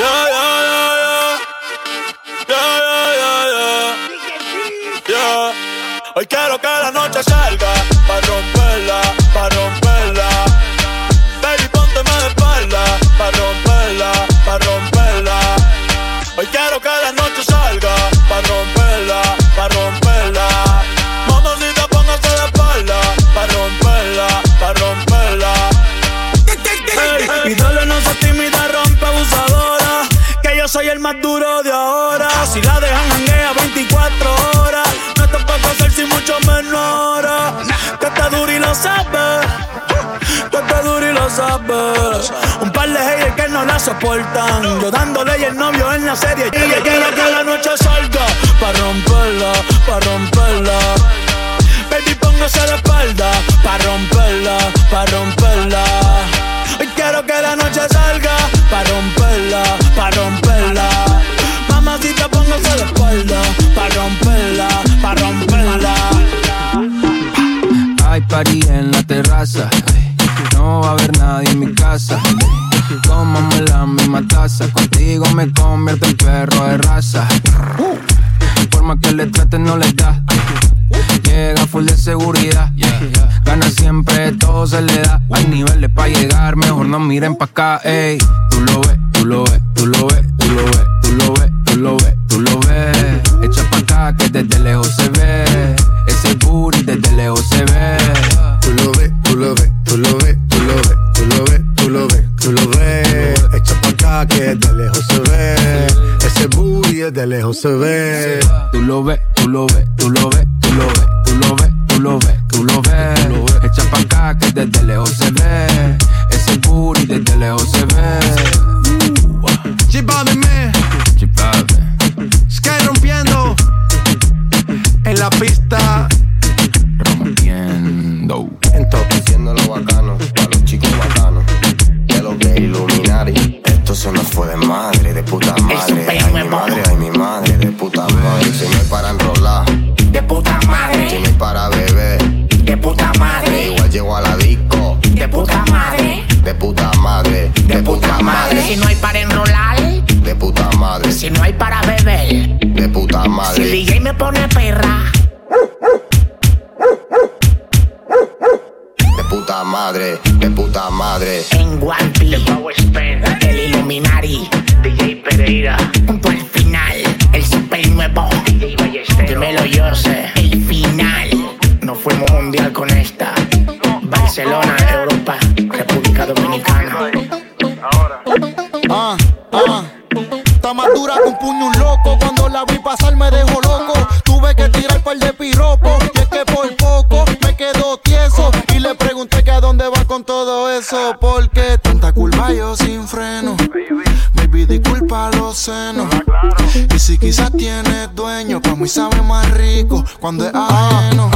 Yeah, yeah, yeah, yeah. Yeah, yeah, yeah, yeah. Yeah. Hoy quiero que la noche salga para romperla, para romperla. Dejan hanguea 24 horas. No te puedo hacer sin mucho menor. Que está duro y lo sabes. Que está duro y lo sabes. Un par de haters que no la soportan. Yo dándole y el novio en la serie. Y ella quiere que la noche salga. Pa' romperla, pa' romperla. Baby, póngase la espalda Pa' romperla, party en la terraza. No va a haber nadie en mi casa. Tomamos la misma taza. Contigo me convierto en perro de raza. Forma que le traten no les da. Llega full de seguridad. Gana siempre, todo se le da. Hay niveles para llegar, mejor no miren pa' acá. Ey, lejos se ve. Tú lo ves, tú lo ves, tú lo ves, tú lo ves, tú lo ves, tú lo ves, tú lo ves. Echa pa' acá que desde lejos se ve. Ese booty desde lejos se ve. Chipábeme, Chipabe. Sky rompiendo. En la pista. De puta madre, de puta madre, de puta madre. Si no hay para enrolar, de puta madre, si no hay para beber, de puta si el madre. DJ me pone perra, De puta madre, de puta madre. en One Piece, loco. Cuando la vi pasar me dejó loco. Tuve que tirar par de piropos. Y es que por poco me quedo tieso. Y le pregunté que a dónde va con todo eso. Porque tanta culpa yo sin freno. Baby, disculpa los senos. Y si quizás tienes dueño, pa' mí sabe más rico cuando es ajeno.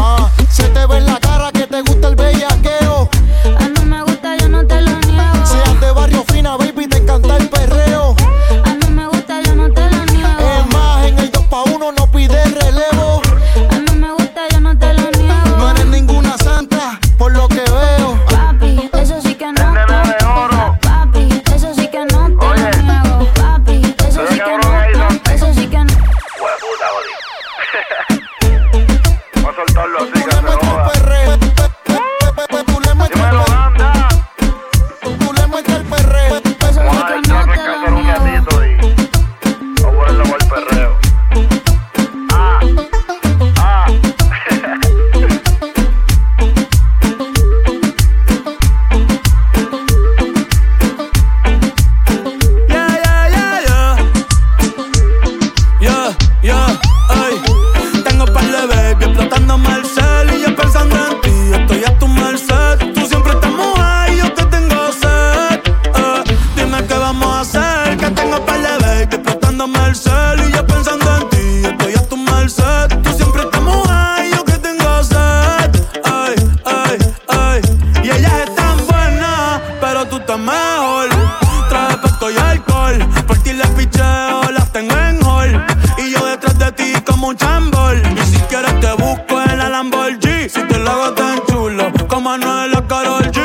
la all G.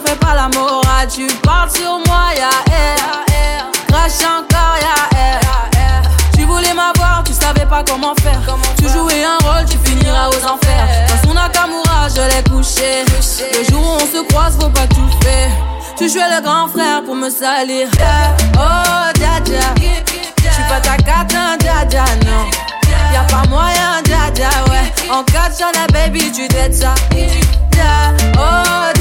te fais pas la morale. Tu parles sur moi, ya air. Crash encore, ya air. Tu voulais m'avoir, tu savais pas comment faire. Tu jouais un rôle, tu finiras aux enfers. Dans son Nakamura, je l'ai couché. Le jour où on se croise, faut pas tout faire. Tu jouais le grand frère pour me salir. Oh, dja dja. Je suis pas ta cata, dja dja, non. Y'a pas moyen, dja dja, ouais. En cas la baby, tu t'aides ça. Dja, oh,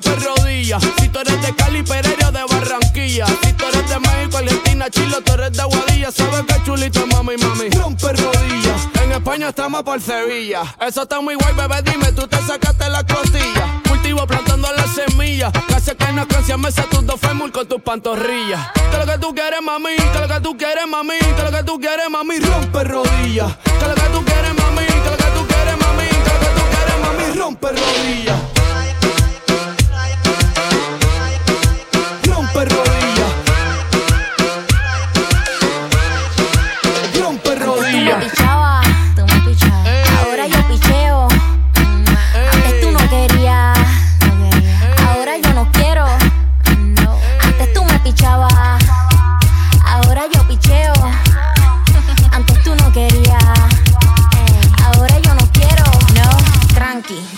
rompe rodillas. Si tú eres de Cali, Pereira, de Barranquilla. Si tú eres de México, Argentina, Chile, tú eres de Guadilla. Sabes que chulito, mami, mami. Rompe rodillas. En España estamos por Sevilla. Eso está muy guay, bebé, dime, tú te sacaste la costilla. Cultivo plantando las semillas. Casi que no canción me tus dos fémur con tus pantorrillas. Que lo que tú quieres, mami, que lo que tú quieres, mami, que lo que tú quieres, mami, rompe rodillas. Que lo que tú quieres, mami, que lo que tú quieres, mami, que lo que tú quieres, mami, rompe rodillas.